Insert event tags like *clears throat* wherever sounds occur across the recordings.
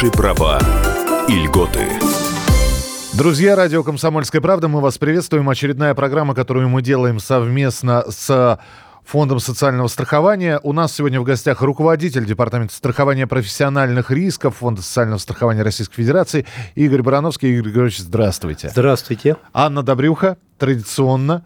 Ваши права и льготы. Друзья, радио «Комсомольская правда», мы вас приветствуем. Очередная программа, которую мы делаем совместно с Фондом социального страхования. У нас сегодня в гостях руководитель Департамента страхования профессиональных рисков Фонда социального страхования Российской Федерации Игорь Барановский. Игорь Григорьевич, здравствуйте. Здравствуйте. Анна Добрюха, традиционно,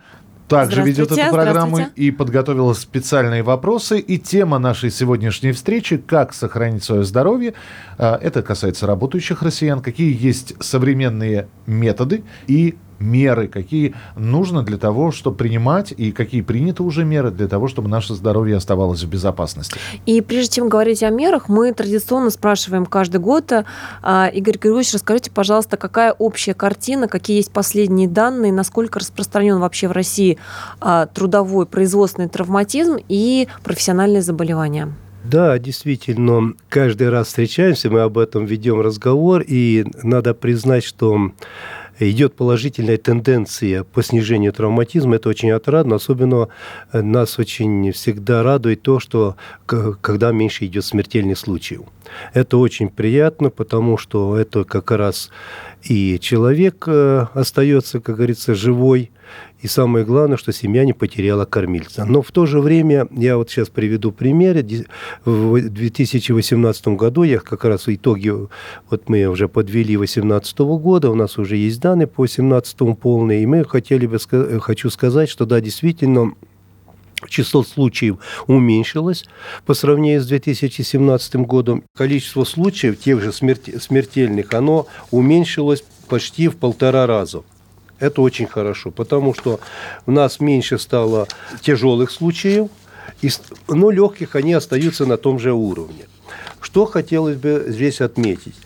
также ведет эту программу и подготовила специальные вопросы. И тема нашей сегодняшней встречи – как сохранить свое здоровье. А, это касается работающих россиян. Какие есть современные методы и меры, какие нужно для того, чтобы принимать, и какие приняты уже меры для того, чтобы наше здоровье оставалось в безопасности. И прежде чем говорить о мерах, мы традиционно спрашиваем каждый год, а, Игорь Григорьевич, расскажите, пожалуйста, какая общая картина, какие есть последние данные, насколько распространен вообще в России а, трудовой производственный травматизм и профессиональные заболевания? Да, действительно, каждый раз встречаемся, мы об этом ведем разговор, и надо признать, что идет положительная тенденция по снижению травматизма. Это очень отрадно. Особенно э, нас очень всегда радует то, что когда меньше идет смертельных случаев. Это очень приятно, потому что это как раз и человек э, остается, как говорится, живой, и самое главное, что семья не потеряла кормильца. Но в то же время, я вот сейчас приведу пример. В 2018 году, я как раз в итоге, вот мы уже подвели 2018 года, у нас уже есть данные по 2017 полные, и мы хотели бы, хочу сказать, что да, действительно, число случаев уменьшилось по сравнению с 2017 годом. Количество случаев, тех же смертельных, оно уменьшилось почти в полтора раза. Это очень хорошо, потому что у нас меньше стало тяжелых случаев, но легких они остаются на том же уровне. Что хотелось бы здесь отметить,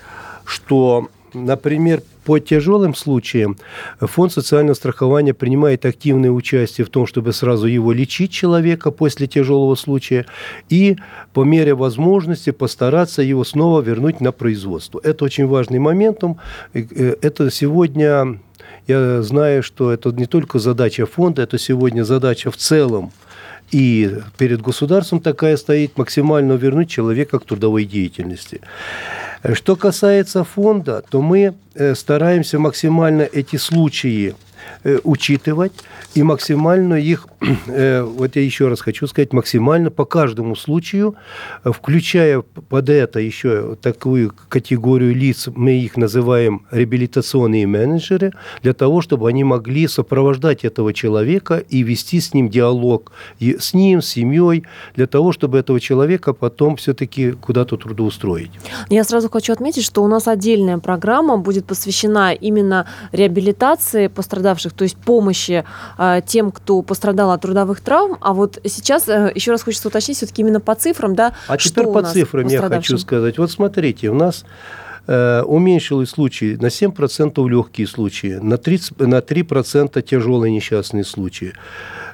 что, например, по тяжелым случаям фонд социального страхования принимает активное участие в том, чтобы сразу его лечить человека после тяжелого случая и по мере возможности постараться его снова вернуть на производство. Это очень важный момент. Э, это сегодня я знаю, что это не только задача фонда, это сегодня задача в целом. И перед государством такая стоит максимально вернуть человека к трудовой деятельности. Что касается фонда, то мы э, стараемся максимально эти случаи учитывать и максимально их, *clears throat* э, вот я еще раз хочу сказать, максимально по каждому случаю, э, включая под это еще такую категорию лиц, мы их называем реабилитационные менеджеры, для того, чтобы они могли сопровождать этого человека и вести с ним диалог, и с ним, с семьей, для того, чтобы этого человека потом все-таки куда-то трудоустроить. Я сразу хочу отметить, что у нас отдельная программа будет посвящена именно реабилитации пострадавших то есть помощи э, тем, кто пострадал от трудовых травм. А вот сейчас э, еще раз хочется уточнить все-таки именно по цифрам, да? А теперь по цифрам я хочу сказать. Вот смотрите, у нас э, уменьшилось случаи на 7% легкие случаи, на 30, на 3% тяжелые несчастные случаи.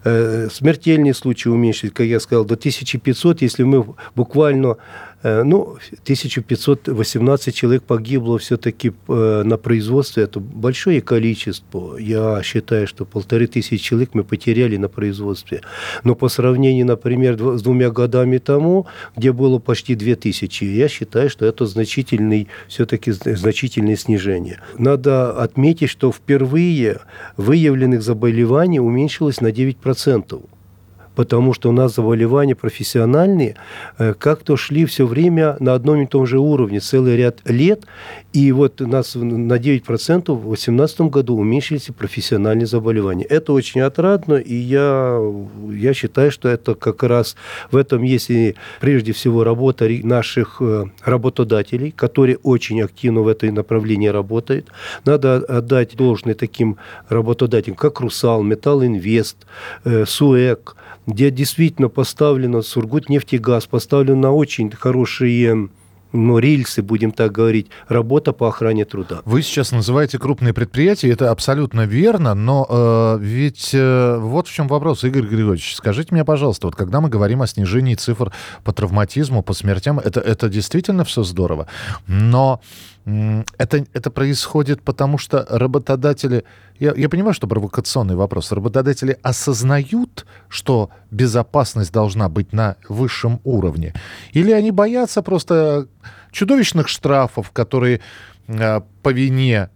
Э, смертельные случаи уменьшились, как я сказал, до 1500, если мы буквально ну, 1518 человек погибло все-таки э, на производстве. Это большое количество. Я считаю, что полторы тысячи человек мы потеряли на производстве. Но по сравнению, например, с двумя годами тому, где было почти две тысячи, я считаю, что это значительный, все-таки значительное снижение. Надо отметить, что впервые выявленных заболеваний уменьшилось на 9% потому что у нас заболевания профессиональные э, как-то шли все время на одном и том же уровне целый ряд лет, и вот у нас на 9% в 2018 году уменьшились профессиональные заболевания. Это очень отрадно, и я, я считаю, что это как раз в этом есть и прежде всего работа наших э, работодателей, которые очень активно в этом направлении работают. Надо отдать должное таким работодателям, как «Русал», «Металлинвест», э, «Суэк», где действительно поставлено Сургутнефтегаз, поставлено на очень хорошие ну, рельсы, будем так говорить, работа по охране труда. Вы сейчас называете крупные предприятия, это абсолютно верно, но э, ведь э, вот в чем вопрос, Игорь Григорьевич. Скажите мне, пожалуйста, вот когда мы говорим о снижении цифр по травматизму, по смертям, это, это действительно все здорово, но это, это происходит потому, что работодатели... Я, я понимаю, что провокационный вопрос. Работодатели осознают, что безопасность должна быть на высшем уровне? Или они боятся просто чудовищных штрафов, которые э, по вине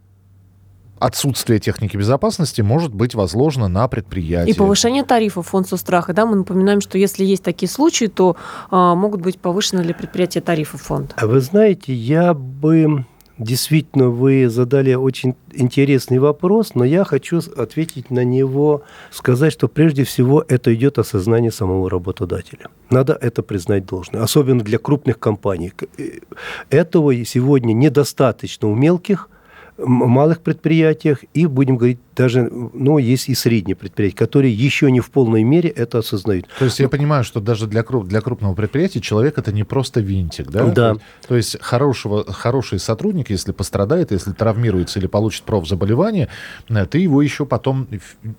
отсутствие техники безопасности может быть возложено на предприятие. И повышение тарифов фонд страха. Да, мы напоминаем, что если есть такие случаи, то а, могут быть повышены для предприятия тарифы фонда. А вы знаете, я бы Действительно, вы задали очень интересный вопрос, но я хочу ответить на него, сказать, что прежде всего это идет осознание самого работодателя. Надо это признать должное, особенно для крупных компаний. Э, этого сегодня недостаточно у мелких, малых предприятиях и, будем говорить, даже, ну, есть и средние предприятия, которые еще не в полной мере это осознают. То есть я понимаю, что даже для, круп, для крупного предприятия человек это не просто винтик, да? Да. То, то есть хорошего, хороший сотрудник, если пострадает, если травмируется или получит профзаболевание, э, ты его еще потом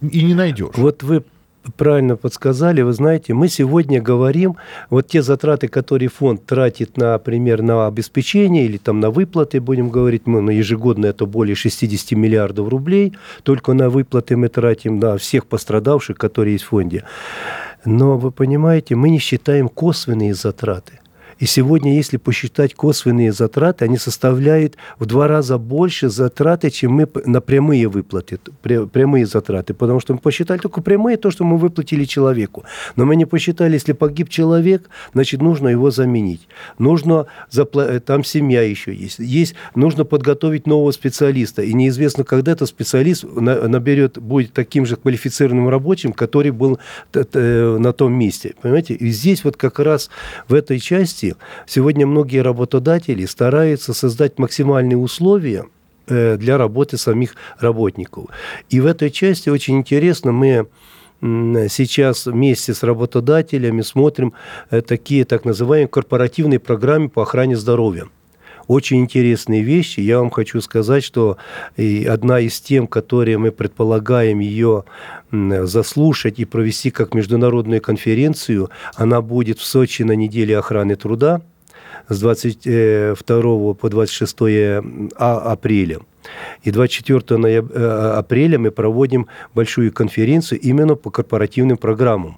и не найдешь. Вот вы правильно подсказали. Вы знаете, мы сегодня говорим, вот те затраты, которые фонд тратит, например, на обеспечение или там на выплаты, будем говорить, мы на ежегодно это более 60 миллиардов рублей, только на выплаты мы тратим на всех пострадавших, которые есть в фонде. Но вы понимаете, мы не считаем косвенные затраты. И сегодня, если посчитать косвенные затраты, они составляют в два раза больше затраты, чем мы на прямые выплаты, прямые затраты. Потому что мы посчитали только прямые, то, что мы выплатили человеку. Но мы не посчитали, если погиб человек, значит, нужно его заменить. Нужно, запла... там семья еще есть. есть. Нужно подготовить нового специалиста. И неизвестно, когда этот специалист наберет, будет таким же квалифицированным рабочим, который был на том месте. Понимаете? И здесь вот как раз в этой части сил. Сегодня многие работодатели стараются создать максимальные условия э, для работы самих работников. И в этой части очень интересно, мы сейчас вместе с работодателями смотрим э, такие так называемые корпоративные программы по охране здоровья очень интересные вещи. Я вам хочу сказать, что и одна из тем, которые мы предполагаем ее заслушать и провести как международную конференцию, она будет в Сочи на неделе охраны труда с 22 по 26 а, апреля. И 24 э, апреля мы проводим большую конференцию именно по корпоративным программам.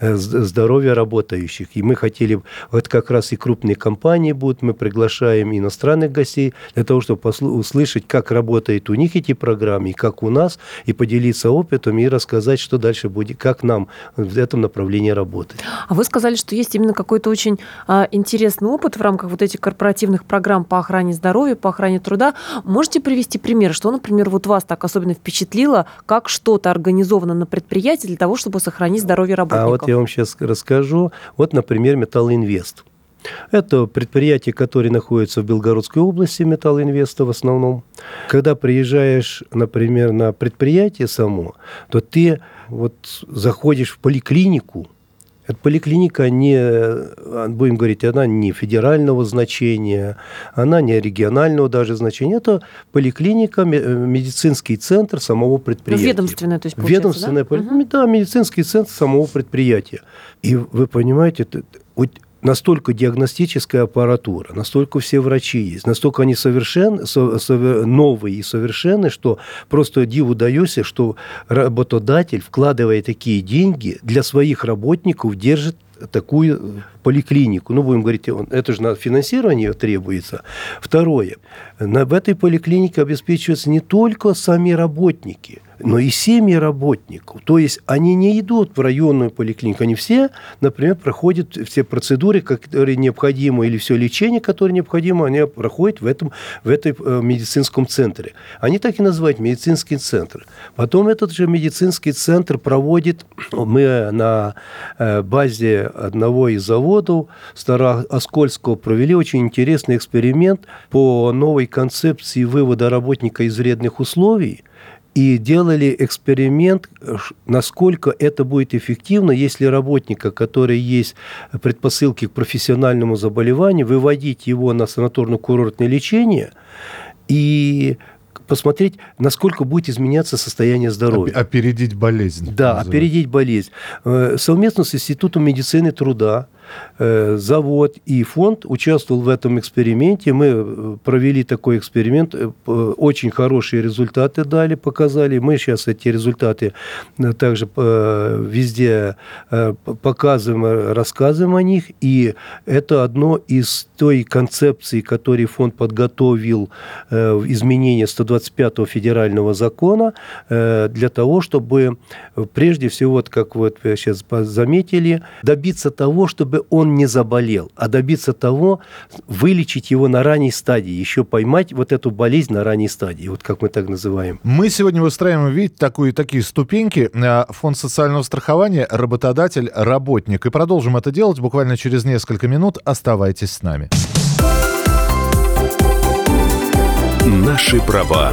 Э, здоровья работающих. И мы хотели, вот как раз и крупные компании будут, мы приглашаем иностранных гостей для того, чтобы услышать, как работают у них эти программы, и как у нас, и поделиться опытом, и рассказать, что дальше будет, как нам в этом направлении работать. А вы сказали, что есть именно какой-то очень а, интересный опыт в рамках вот этих корпоративных программ по охране здоровья, по охране труда. Можете привести пример, что, например, вот вас так особенно впечатлило, как что-то организовано на предприятии для того, чтобы сохранить здоровье работников? А вот я вам сейчас расскажу. Вот, например, Металлоинвест. Это предприятие, которое находится в Белгородской области, Металлоинвеста в основном. Когда приезжаешь, например, на предприятие само, то ты вот заходишь в поликлинику, эта поликлиника не, будем говорить, она не федерального значения, она не регионального даже значения. Это поликлиника, медицинский центр самого предприятия. Ну, ведомственная, то есть, Ведомственная, да? Угу. да, медицинский центр самого предприятия. И вы понимаете, это, настолько диагностическая аппаратура, настолько все врачи есть, настолько они совершен, со, со, новые и совершенны, что просто диву даешься, что работодатель, вкладывая такие деньги, для своих работников держит такую поликлинику. Ну, будем говорить, это же на финансирование требуется. Второе. В этой поликлинике обеспечиваются не только сами работники – но и семьи работников. То есть они не идут в районную поликлинику, они все, например, проходят все процедуры, которые необходимы, или все лечение, которое необходимо, они проходят в этом в этой э, медицинском центре. Они так и называют медицинский центр. Потом этот же медицинский центр проводит, *clears throat* мы на э, базе одного из заводов Старооскольского провели очень интересный эксперимент по новой концепции вывода работника из вредных условий и делали эксперимент, насколько это будет эффективно, если работника, который есть предпосылки к профессиональному заболеванию, выводить его на санаторно-курортное лечение и посмотреть, насколько будет изменяться состояние здоровья. Опередить болезнь. Да, называется. опередить болезнь. Э, совместно с Институтом медицины труда э, завод и фонд участвовал в этом эксперименте. Мы э, провели такой эксперимент, очень хорошие результаты дали, показали. Мы сейчас эти результаты также везде показываем, рассказываем о них. И это одно из той концепции, которую фонд подготовил в изменение 125-го федерального закона для того, чтобы прежде всего, вот как вы сейчас заметили, добиться того, чтобы он не заболел, а добиться того, вылечить его на ранней стадии, еще поймать вот эту болезнь на ранней стадии, вот как мы так называем. Мы сегодня выстраиваем, видите, такую, такие ступеньки. Э, фонд социального страхования, работодатель, работник. И продолжим это делать буквально через несколько минут. Оставайтесь с нами. Наши права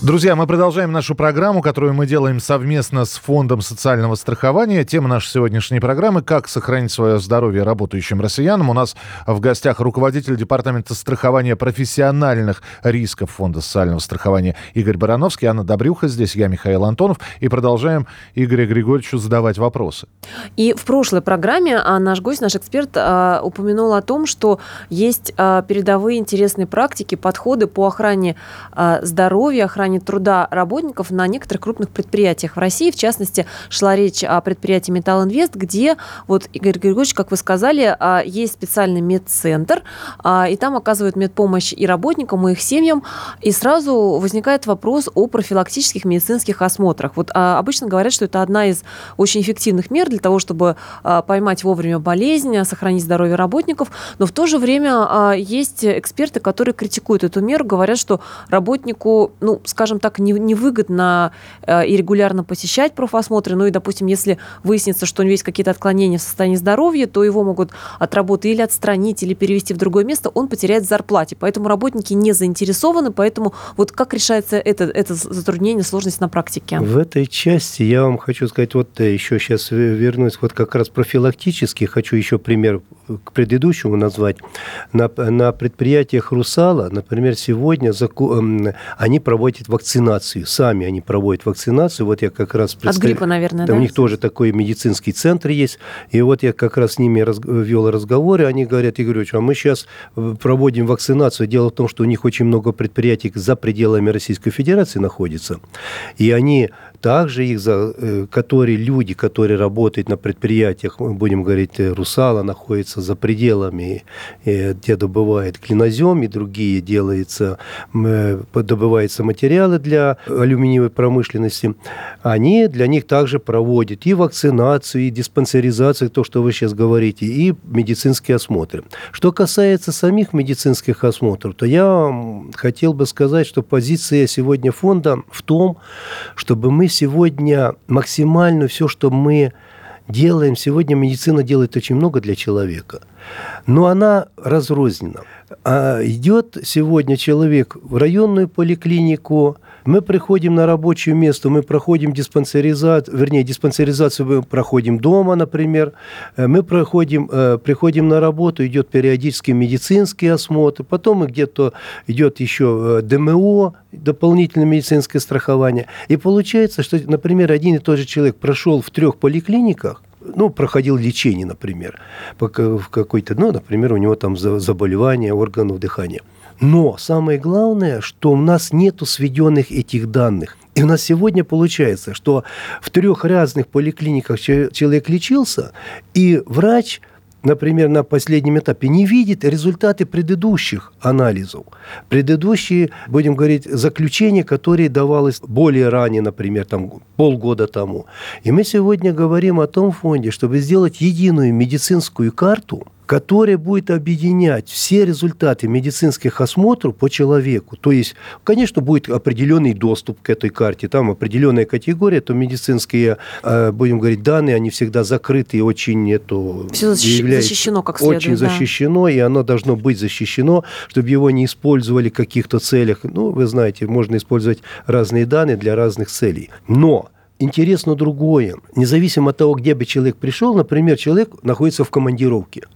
Друзья, мы продолжаем нашу программу, которую мы делаем совместно с Фондом социального страхования. Тема нашей сегодняшней программы «Как сохранить свое здоровье работающим россиянам». У нас в гостях руководитель Департамента страхования профессиональных рисков Фонда социального страхования Игорь Барановский, Анна Добрюха здесь, я Михаил Антонов. И продолжаем Игорю Григорьевичу задавать вопросы. И в прошлой программе а, наш гость, наш эксперт а, упомянул о том, что есть а, передовые интересные практики, подходы по охране здоровья, охране охране труда работников на некоторых крупных предприятиях в России. В частности, шла речь о предприятии «Металл Инвест», где, вот, Игорь Григорьевич, как вы сказали, а, есть специальный медцентр, а, и там оказывают медпомощь и работникам, и их семьям. И сразу возникает вопрос о профилактических медицинских осмотрах. Вот а, обычно говорят, что это одна из очень эффективных мер для того, чтобы поймать вовремя болезнь, сохранить здоровье работников, но в то же время есть эксперты, которые критикуют эту меру, говорят, что работнику, ну, скажем так, невыгодно э, и регулярно посещать профосмотры. Ну и, допустим, если выяснится, что у него есть какие-то отклонения в состоянии здоровья, то его могут от работы или отстранить, или перевести в другое место, он потеряет зарплате. Поэтому работники не заинтересованы, поэтому вот как решается это, это затруднение, сложность на практике? В этой части я вам хочу сказать, вот э, еще сейчас вернусь, вот как раз профилактически, хочу еще пример к предыдущему назвать. На, на предприятиях «Русала», например, сегодня заку... Эм, они проводят вакцинацию. Сами они проводят вакцинацию. Вот я как раз... Представ... От гриппа, наверное, да? У них тоже такой медицинский центр есть. И вот я как раз с ними раз... вел разговоры. Они говорят, Игорь Ильич, а мы сейчас э, проводим вакцинацию. Дело в том, что у них очень много предприятий за пределами Российской Федерации находится. И они также их, за, э, которые люди, которые работают на предприятиях, будем говорить, э, Русала находится за пределами, где добывает клинозем и другие делается, добываются материалы для алюминиевой промышленности, они для них также проводят и вакцинацию, и диспансеризацию, то, что вы сейчас говорите, и медицинские осмотры. Что касается самих медицинских осмотров, то я хотел бы сказать, что позиция сегодня фонда в том, чтобы мы сегодня максимально все, что мы делаем, сегодня медицина делает очень много для человека, но она разрознена. А идет сегодня человек в районную поликлинику, мы приходим на рабочее место, мы проходим диспансеризацию, вернее, диспансеризацию мы проходим дома, например, э, мы проходим, э, приходим на работу, идет периодический медицинский осмотр, потом где-то идет еще э, ДМО, дополнительное медицинское страхование. И получается, что, например, один и тот же человек прошел в трех поликлиниках, ну, проходил лечение, например, в какой-то, ну, например, у него там заболевание органов дыхания. Но самое главное, что у нас нету сведенных этих данных. И у нас сегодня получается, что в трех разных поликлиниках человек лечился, и врач например, на последнем этапе не видит результаты предыдущих анализов. Предыдущие, будем говорить, заключения, которые давалось более ранее, например, там, полгода тому. И мы сегодня говорим о том фонде, чтобы сделать единую медицинскую карту – которая будет объединять все результаты медицинских осмотров по человеку. То есть, конечно, будет определенный доступ к этой карте, там определенная категория, то медицинские, э, будем говорить, данные, они всегда закрыты и очень это Все защищено как следует. Очень да. защищено, и оно должно быть защищено, чтобы его не использовали в каких-то целях. Ну, вы знаете, можно использовать разные данные для разных целей. Но интересно другое. Независимо от того, где бы человек пришел, например, человек находится в командировке –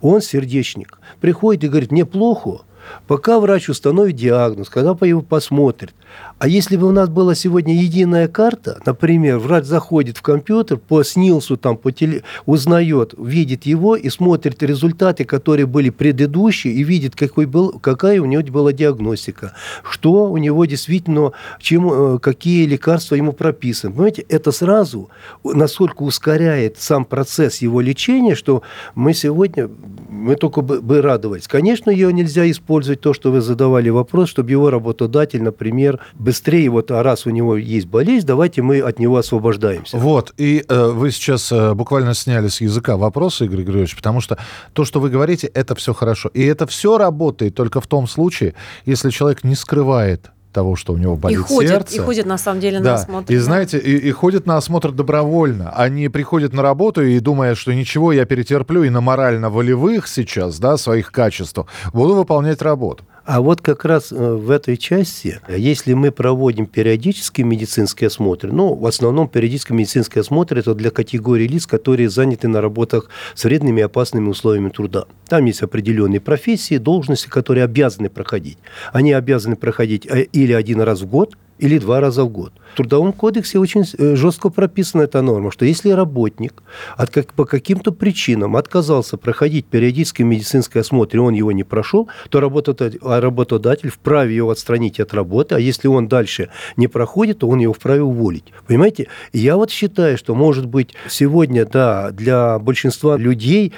он сердечник. Приходит и говорит, мне плохо, пока врач установит диагноз, когда по его посмотрит. А если бы у нас была сегодня единая карта, например, врач заходит в компьютер, по СНИЛСу там, по теле, узнает, видит его и смотрит результаты, которые были предыдущие, и видит, какой был, какая у него была диагностика, что у него действительно, чем, э, какие лекарства ему прописаны. Понимаете, это сразу насколько ускоряет сам процесс его лечения, что мы сегодня, мы только бы, бы радовались. Конечно, ее нельзя использовать, то, что вы задавали вопрос, чтобы его работодатель, например, быстрее, вот, а раз у него есть болезнь, давайте мы от него освобождаемся. Вот, и э, вы сейчас э, буквально сняли с языка вопросы, Игорь Григорьевич, потому что то, что вы говорите, это все хорошо. И это все работает только в том случае, если человек не скрывает того, что у него болит и ходит, сердце. И ходит, на самом деле, да. на осмотр. И, да. знаете, и, и ходит на осмотр добровольно. Они приходят на работу и думая, что ничего, я перетерплю и на морально-волевых сейчас, да, своих качествах буду выполнять работу. А вот как раз э, в этой части, если мы проводим периодические медицинские осмотры, ну, в основном периодические медицинские осмотры это для категории лиц, которые заняты на работах с вредными и опасными условиями труда. Там есть определенные профессии, должности, которые обязаны проходить. Они обязаны проходить э, или один раз в год, или два раза в год. В Трудовом кодексе очень э, жестко прописана эта норма, что если работник от, как, по каким-то причинам отказался проходить периодический медицинский осмотр, и он его не прошел, то а работодатель вправе его отстранить от работы, а если он дальше не проходит, то он его вправе уволить. Понимаете? Я вот считаю, что, может быть, сегодня, да, для большинства людей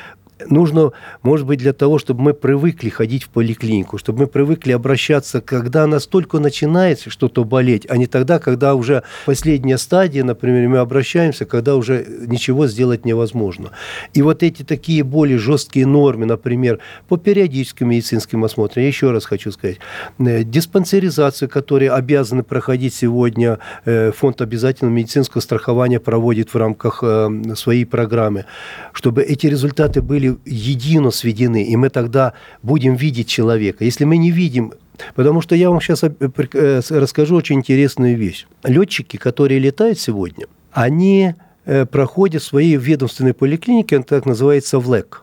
нужно, может быть, для того, чтобы мы привыкли ходить в поликлинику, чтобы мы привыкли обращаться, когда настолько начинает что-то болеть, а не тогда, когда уже последняя стадия, например, мы обращаемся, когда уже ничего сделать невозможно. И вот эти такие более жесткие нормы, например, по периодическим медицинским осмотрам, я еще раз хочу сказать, э, диспансеризацию, которые обязаны проходить сегодня э, фонд обязательного медицинского страхования проводит в рамках э, своей программы, чтобы эти результаты были были едино сведены, и мы тогда будем видеть человека. Если мы не видим Потому что я вам сейчас э, э, расскажу очень интересную вещь. Летчики, которые летают сегодня, они э, проходят свои ведомственные поликлиники, это так называется ВЛЭК.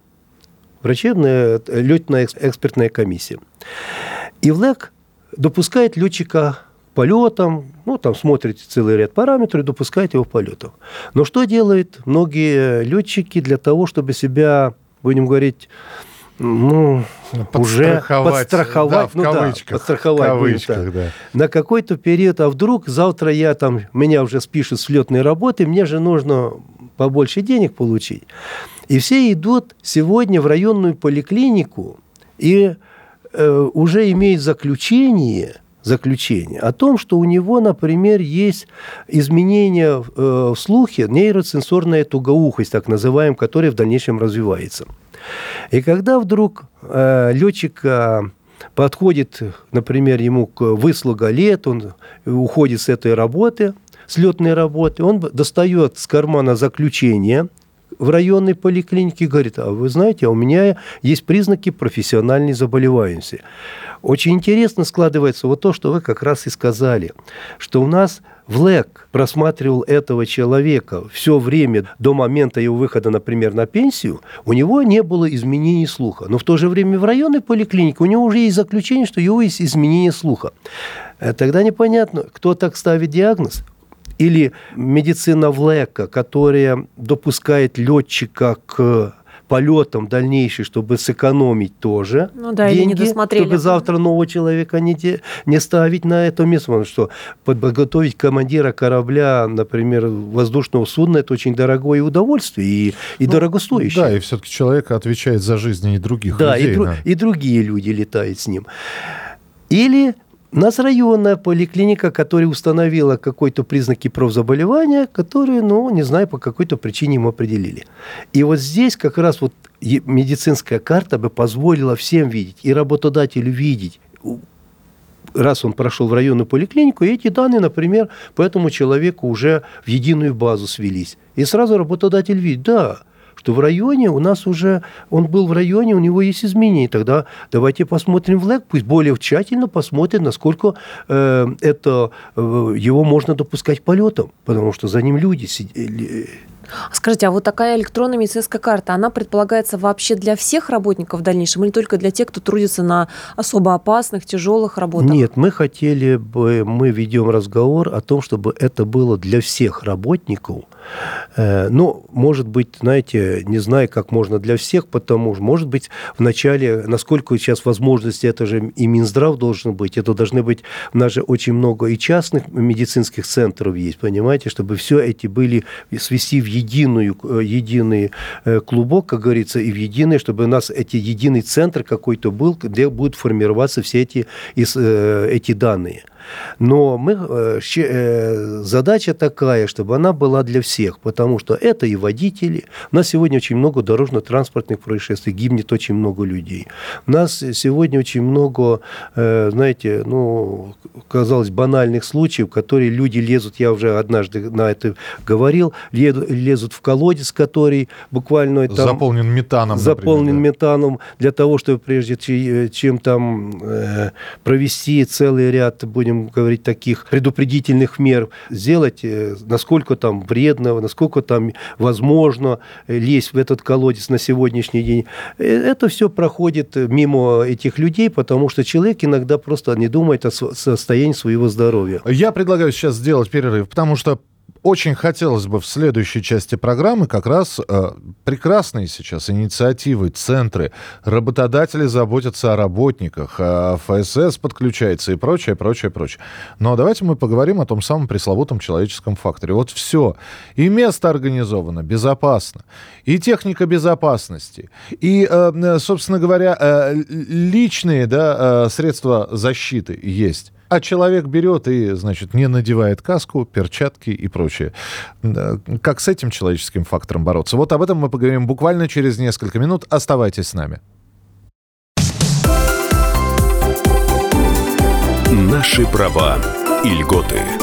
Врачебная летная экспертная комиссия. И ВЛЭК допускает летчика полетам, ну, там смотрит целый ряд параметров и допускает его в полетах. Но что делают многие летчики для того, чтобы себя будем говорить, ну, уже подстраховать, да, ну кавычках, да, подстраховать, в кавычках, да. на какой-то период, а вдруг завтра я там, меня уже спишут с летной работы, мне же нужно побольше денег получить. И все идут сегодня в районную поликлинику и э, уже имеют заключение – заключение о том, что у него, например, есть изменения э, в слухе, нейроценсорная тугоухость, так называемая, которая в дальнейшем развивается. И когда вдруг э, летчик э, подходит, например, ему к выслуга лет, он уходит с этой работы, с летной работы, он достает с кармана заключение в районной поликлинике и говорит, а вы знаете, а у меня есть признаки профессиональной заболеваемости. Очень интересно складывается вот то, что вы как раз и сказали, что у нас ВЛЭК просматривал этого человека все время до момента его выхода, например, на пенсию, у него не было изменений слуха. Но в то же время в районной поликлинике у него уже есть заключение, что у него есть изменение слуха. Э, тогда непонятно, кто так ставит диагноз. Или медицина ВЛЭКа, которая допускает летчика к полетом дальнейший, чтобы сэкономить тоже ну, да, деньги, не чтобы завтра нового человека не, де, не ставить на это место. Потому что подготовить командира корабля, например, воздушного судна, это очень дорогое удовольствие и, и ну, дорогостоящее. Да, и все-таки человек отвечает за жизни и других да, людей. Да, и, и другие люди летают с ним. Или У нас районная поликлиника, которая установила какой-то признаки профзаболевания, которые, ну, не знаю, по какой-то причине мы определили. И вот здесь как раз вот медицинская карта бы позволила всем видеть, и работодателю видеть, раз он прошел в районную поликлинику, и эти данные, например, по этому человеку уже в единую базу свелись. И сразу работодатель видит, да, что в районе у нас уже, он был в районе, у него есть изменения. Тогда давайте посмотрим в ЛЭК, пусть более тщательно посмотрит, насколько э, это, э, его можно допускать к полетам, потому что за ним люди сидели Скажите, а вот такая электронная медицинская карта, она предполагается вообще для всех работников в дальнейшем или только для тех, кто трудится на особо опасных, тяжелых работах? Нет, мы хотели бы, мы ведем разговор о том, чтобы это было для всех работников, Э, ну, может быть, знаете, не знаю, как можно для всех, потому что, может быть, вначале, насколько сейчас возможности, это же и Минздрав должен быть, это должны быть, у нас же очень много и частных медицинских центров есть, понимаете, чтобы все эти были свести в единую, э, единый э, клубок, как говорится, и в единый, чтобы у нас эти единый центр какой-то был, где будут формироваться все эти, эти данные. Но мы, э, э, задача такая, чтобы она была для всех, потому что это и водители. У нас сегодня очень много дорожно-транспортных происшествий, гибнет очень много людей. У нас сегодня очень много, э, знаете, ну, казалось, банальных случаев, которые люди лезут, я уже однажды на это говорил, лезут в колодец, который буквально... Там, заполнен метаном, Заполнен например, да. метаном для того, чтобы прежде чем там провести целый ряд, будем будем говорить, таких предупредительных мер сделать, э, насколько там вредно, насколько там возможно э, лезть в этот колодец на сегодняшний день. Э, это все проходит мимо этих людей, потому что человек иногда просто не думает о состоянии своего здоровья. Я предлагаю сейчас сделать перерыв, потому что очень хотелось бы в следующей части программы как раз э, прекрасные сейчас инициативы, центры, работодатели заботятся о работниках, а ФСС подключается и прочее, прочее, прочее. Но давайте мы поговорим о том самом пресловутом человеческом факторе. Вот все. И место организовано безопасно, и техника безопасности, и, э, собственно говоря, э, личные да, э, средства защиты есть. А человек берет и, значит, не надевает каску, перчатки и прочее. Как с этим человеческим фактором бороться? Вот об этом мы поговорим буквально через несколько минут. Оставайтесь с нами. Наши права и льготы.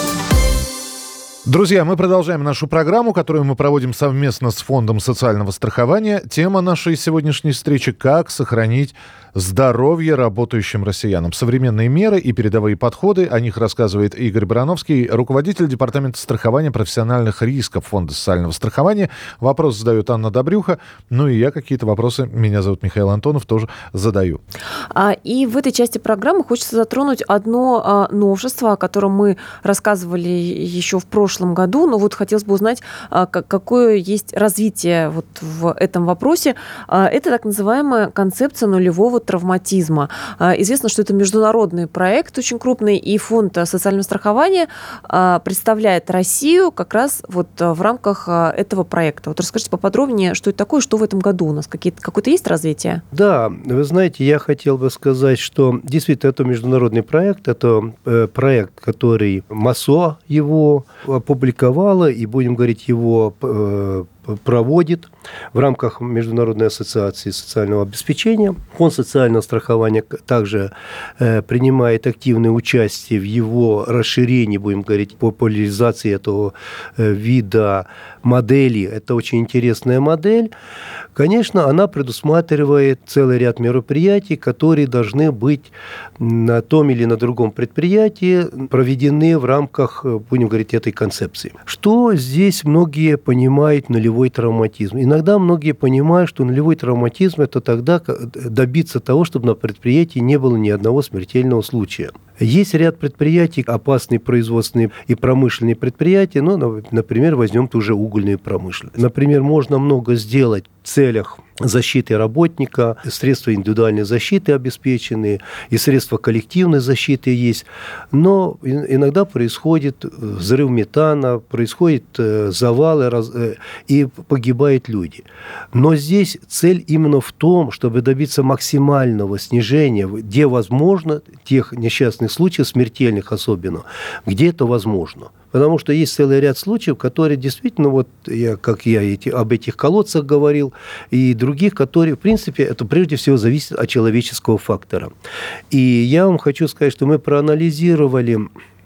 Друзья, мы продолжаем нашу программу, которую мы проводим совместно с Фондом социального страхования. Тема нашей сегодняшней встречи – как сохранить здоровье работающим россиянам. Современные меры и передовые подходы. О них рассказывает Игорь Барановский, руководитель Департамента страхования профессиональных рисков Фонда социального страхования. Вопрос задает Анна Добрюха. Ну и я какие-то вопросы, меня зовут Михаил Антонов, тоже задаю. А, и в этой части программы хочется затронуть одно а, новшество, о котором мы рассказывали еще в прошлом году. Но вот хотелось бы узнать, а, какое есть развитие вот в этом вопросе. Это так называемая концепция нулевого травматизма. А, известно, что это международный проект очень крупный, и фонд социального страхования а, представляет Россию как раз вот а, в рамках этого проекта. Вот расскажите поподробнее, что это такое, что в этом году у нас, какое-то есть развитие? Да, вы знаете, я хотел бы сказать, что действительно это международный проект, это э, проект, который МАСО его опубликовала, и будем говорить, его э, проводит в рамках Международной ассоциации социального обеспечения. Фонд социального страхования также э, принимает активное участие в его расширении, будем говорить, популяризации этого э, вида модели. Это очень интересная модель. Конечно, она предусматривает целый ряд мероприятий, которые должны быть на том или на другом предприятии проведены в рамках, э, будем говорить, этой концепции. Что здесь многие понимают нулевой травматизм? Иногда многие понимают, что нулевой травматизм – это тогда добиться того, чтобы на предприятии не было ни одного смертельного случая. Есть ряд предприятий, опасные производственные и промышленные предприятия, ну, например, возьмем ту же угольную промышленность. Например, можно много сделать целях защиты работника, средства индивидуальной защиты обеспечены, и средства коллективной защиты есть. Но иногда происходит взрыв метана, происходят э, завалы э, и погибают люди. Но здесь цель именно в том, чтобы добиться максимального снижения, где возможно, тех несчастных случаев, смертельных особенно, где это возможно – Потому что есть целый ряд случаев, которые действительно, вот я, как я эти, об этих колодцах говорил, и других, которые, в принципе, это прежде всего зависит от человеческого фактора. И я вам хочу сказать, что мы проанализировали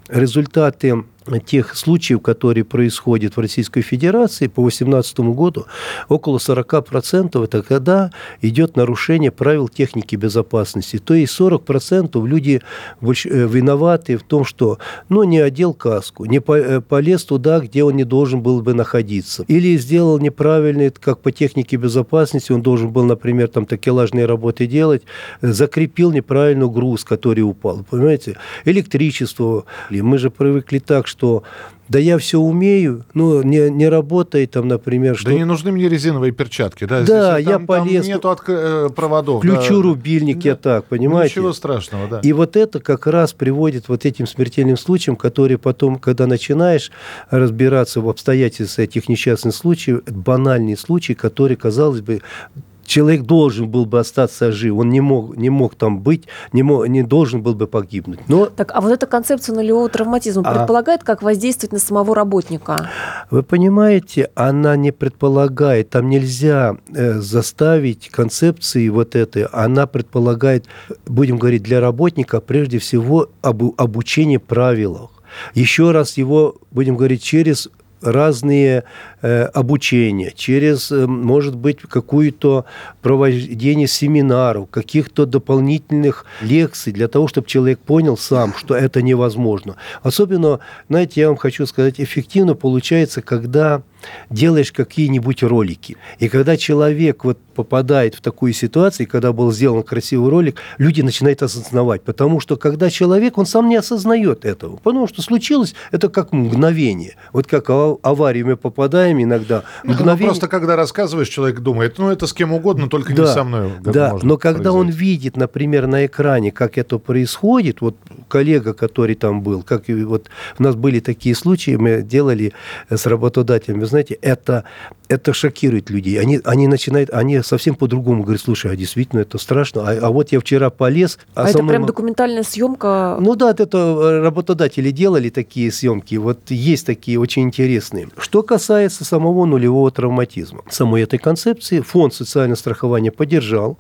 результаты тех случаев, которые происходят в Российской Федерации по 2018 году, около 40% это когда идет нарушение правил техники безопасности. То есть 40% люди э, виноваты в том, что ну, не одел каску, не э, полез туда, где он не должен был бы находиться. Или сделал неправильный, как по технике безопасности, он должен был, например, там такелажные работы делать, закрепил неправильно груз, который упал. Понимаете? Электричество. Мы же привыкли так, что да я все умею, ну, не, не работает там, например, что... Да не нужны мне резиновые перчатки, да? Да, Здесь, я там, полез... Там нету от, э, проводов. Включу да. рубильник, да. я так, понимаете? Ничего страшного, да. И вот это как раз приводит вот этим смертельным случаям, которые потом, когда начинаешь разбираться в обстоятельствах этих несчастных случаев, банальные случаи, которые, казалось бы, человек должен был бы остаться жив, он не мог, не мог там быть, не, мог, не должен был бы погибнуть. Но... Так, а вот эта концепция нулевого травматизма а... предполагает, как воздействовать на самого работника? Вы понимаете, она не предполагает, там нельзя э, заставить концепции вот этой, она предполагает, будем говорить, для работника прежде всего об, обучение правилах. Еще раз его, будем говорить, через разные э, обучения, через, э, может быть, какую-то проведение семинаров, каких-то дополнительных лекций для того, чтобы человек понял сам, что это невозможно. Особенно, знаете, я вам хочу сказать, эффективно получается, когда делаешь какие-нибудь ролики. И когда человек вот попадает в такую ситуацию, когда был сделан красивый ролик, люди начинают осознавать. Потому что когда человек, он сам не осознает этого. Потому что случилось это как мгновение. Вот как аварию мы попадаем иногда. Ну, мгновение... Ну, просто когда рассказываешь, человек думает, ну это с кем угодно, только да, не со мной. Да, но когда он видит, например, на экране, как это происходит, вот коллега, который там был, как вот у нас были такие случаи, мы делали с работодателями, знаете, это, это шокирует людей. Они, они начинают, они совсем по-другому говорят, слушай, а действительно это страшно. А, а вот я вчера полез... А, а это прям документальная съемка? Ну да, это э, работодатели делали такие съемки. Вот есть такие очень интересные. Что касается самого нулевого травматизма, самой этой концепции фонд социального страхования поддержал.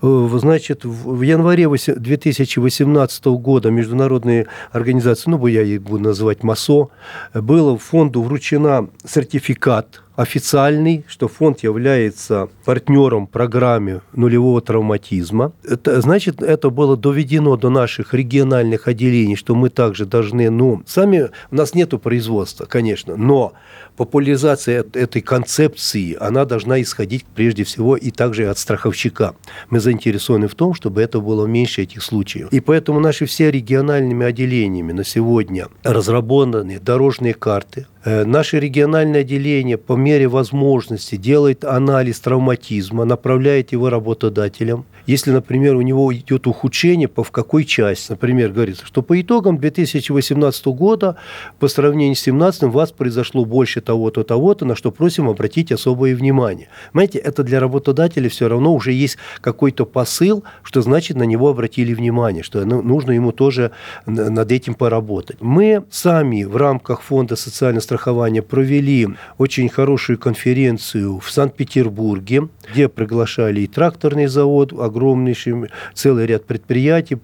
Э, значит, в январе 2018 года международные организации, ну, я их буду называть МАСО, было фонду вручена сертификат sacrificat официальный, что фонд является партнером программы нулевого травматизма. Это, значит, это было доведено до наших региональных отделений, что мы также должны, ну, сами, у нас нет производства, конечно, но популяризация этой концепции, она должна исходить прежде всего и также от страховщика. Мы заинтересованы в том, чтобы это было меньше этих случаев. И поэтому наши все региональными отделениями на сегодня разработаны дорожные карты. Э, наши региональные отделения по мере возможности делает анализ травматизма, направляет его работодателям. Если, например, у него идет ухудшение, по в какой части, например, говорится, что по итогам 2018 года по сравнению с 2017 у вас произошло больше того-то, того-то, на что просим обратить особое внимание. Понимаете, это для работодателя все равно уже есть какой-то посыл, что значит на него обратили внимание, что нужно ему тоже над этим поработать. Мы сами в рамках Фонда социального страхования провели очень хорошую конференцию в Санкт-Петербурге, где приглашали и тракторный завод, огромнейший целый ряд предприятий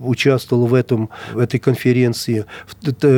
участвовал в, этом, в этой конференции.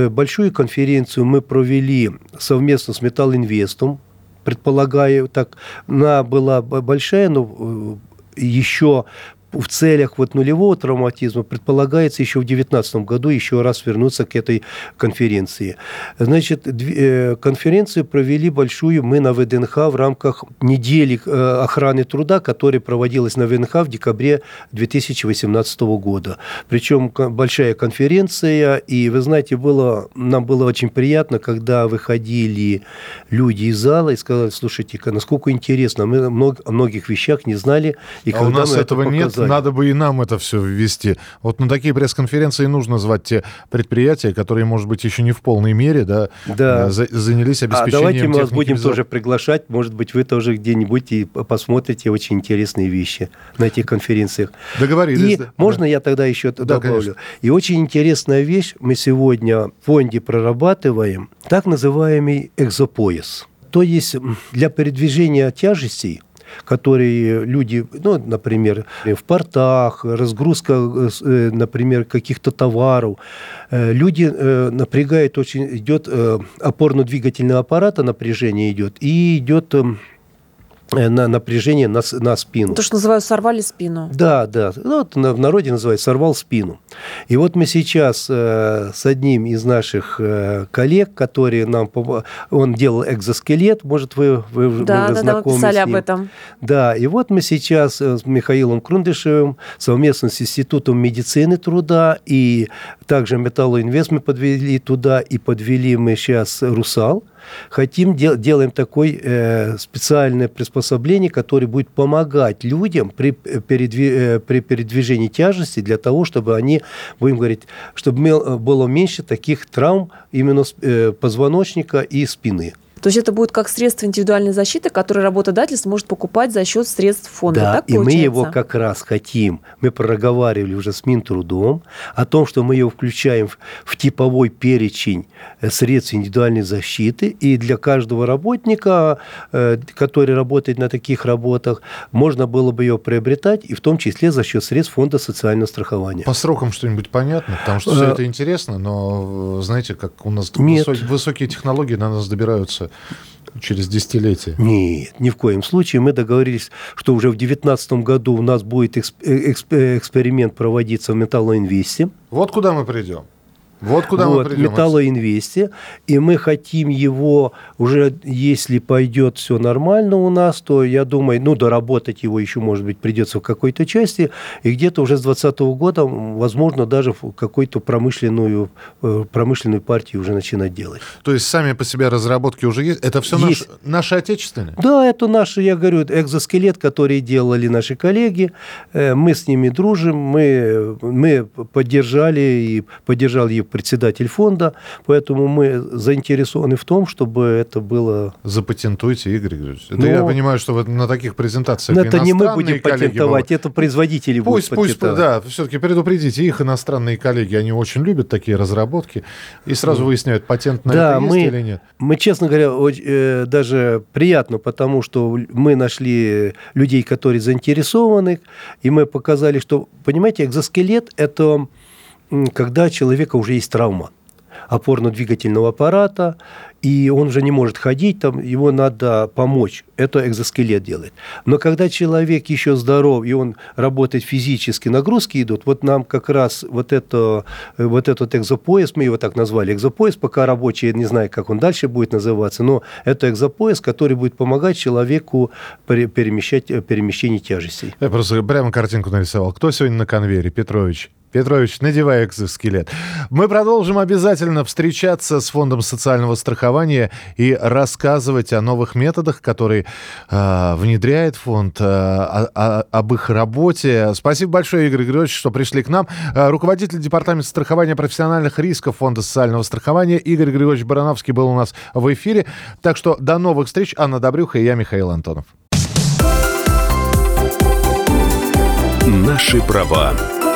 Большую конференцию мы провели совместно с Металлинвестом, предполагаю, так, она была большая, но э, еще в целях вот нулевого травматизма предполагается еще в 2019 году еще раз вернуться к этой конференции. Значит, э, конференцию провели большую мы на ВДНХ в рамках недели э, охраны труда, которая проводилась на ВДНХ в декабре 2018 года. Причем большая конференция, и вы знаете, было, нам было очень приятно, когда выходили люди из зала и сказали, слушайте, насколько интересно, мы о многих вещах не знали. И а у нас этого это нет, надо бы и нам это все ввести. Вот на такие пресс-конференции нужно звать те предприятия, которые, может быть, еще не в полной мере да, да. Э, занялись обеспечением А давайте мы вас будем безо... тоже приглашать, может быть, вы тоже где-нибудь и посмотрите очень интересные вещи на этих конференциях. Договорились. И да. можно я тогда еще да, добавлю? Конечно. И очень интересная вещь, мы сегодня в фонде прорабатываем, так называемый экзопояс. То есть для передвижения тяжестей которые люди, ну, например, в портах, разгрузка, э, например, каких-то товаров, э, люди э, напрягают очень, идет опорно-двигательный аппарат, напряжение идет, и идет эм, Э, на напряжение на, на спину. То, что называют сорвали спину. Да, да. Ну, вот в народе называют сорвал спину. И вот мы сейчас э, с одним из наших э, коллег, который нам... Он делал экзоскелет, может, вы, вы, да, вы да, знакомы да, вы писали об этом. Да, и вот мы сейчас э, с Михаилом Крундышевым совместно с Институтом медицины труда и также Металлоинвест мы подвели туда, и подвели мы сейчас «Русал», хотим, дел, делаем такое э, специальное приспособление, которое будет помогать людям при, э, передви, э, при передвижении тяжести для того, чтобы они, будем говорить, чтобы э, было меньше таких травм именно э, позвоночника и спины. То есть это будет как средство индивидуальной защиты, которое работодатель сможет покупать за счет средств фонда. Да, так и получается? мы его как раз хотим. Мы проговаривали уже с Минтрудом о том, что мы его включаем в, в типовой перечень э, средств индивидуальной защиты. И для каждого работника, э, который работает на таких работах, можно было бы ее приобретать, и в том числе за счет средств фонда социального страхования. По срокам что-нибудь понятно? Потому что все э, это интересно, но знаете, как у нас Нет. высокие технологии на нас добираются через десятилетия. Нет, ни в коем случае. Мы договорились, что уже в 2019 году у нас будет э, эксперимент проводиться в Металлоинвесте. Вот куда мы придем. Вот куда вот, мы придем. Металлоинвесте. И мы хотим его уже, если пойдет все нормально у нас, то я думаю, ну, доработать его еще, может быть, придется в какой-то части. И где-то уже с 2020 года, возможно, даже в какую-то промышленную, э, промышленную партию уже начинать делать. То есть сами по себе разработки уже есть? Это все есть. Наш, наши отечественные? Да, это наши, я говорю, экзоскелет, который делали наши коллеги. Э, мы с ними дружим, мы, мы поддержали и поддержал ее председатель фонда, поэтому мы заинтересованы в том, чтобы это было... Запатентуйте, Игорь Григорьевич. Это я понимаю, что вы на таких презентациях Это не мы будем патентовать, это производители пусть, будут Пусть, да, все-таки предупредите их иностранные коллеги, они очень любят такие разработки и сразу выясняют, патент на да, это мы, есть или нет. Мы, честно говоря, э, даже приятно, потому что мы нашли людей, которые заинтересованы, и мы показали, что, понимаете, экзоскелет – это когда человека уже есть травма опорно-двигательного аппарата, и он уже не может ходить, там, его надо помочь. Это экзоскелет делает. Но когда человек еще здоров, и он работает физически, нагрузки идут, вот нам как раз вот, это, вот этот экзопояс, мы его так назвали, экзопояс, пока рабочий, не знаю, как он дальше будет называться, но это экзопояс, который будет помогать человеку перемещать, перемещение тяжестей. Я просто прямо картинку нарисовал. Кто сегодня на конвейере? Петрович. Петрович, надевай экзоскелет. Мы продолжим обязательно встречаться с Фондом социального страхования и рассказывать о новых методах, которые э, внедряет фонд, э, о, о, об их работе. Спасибо большое, Игорь Григорьевич, что пришли к нам. Э, руководитель Департамента страхования профессиональных рисков Фонда социального страхования Игорь Григорьевич Барановский был у нас в эфире. Так что до новых встреч. Анна Добрюха и я, Михаил Антонов. Наши права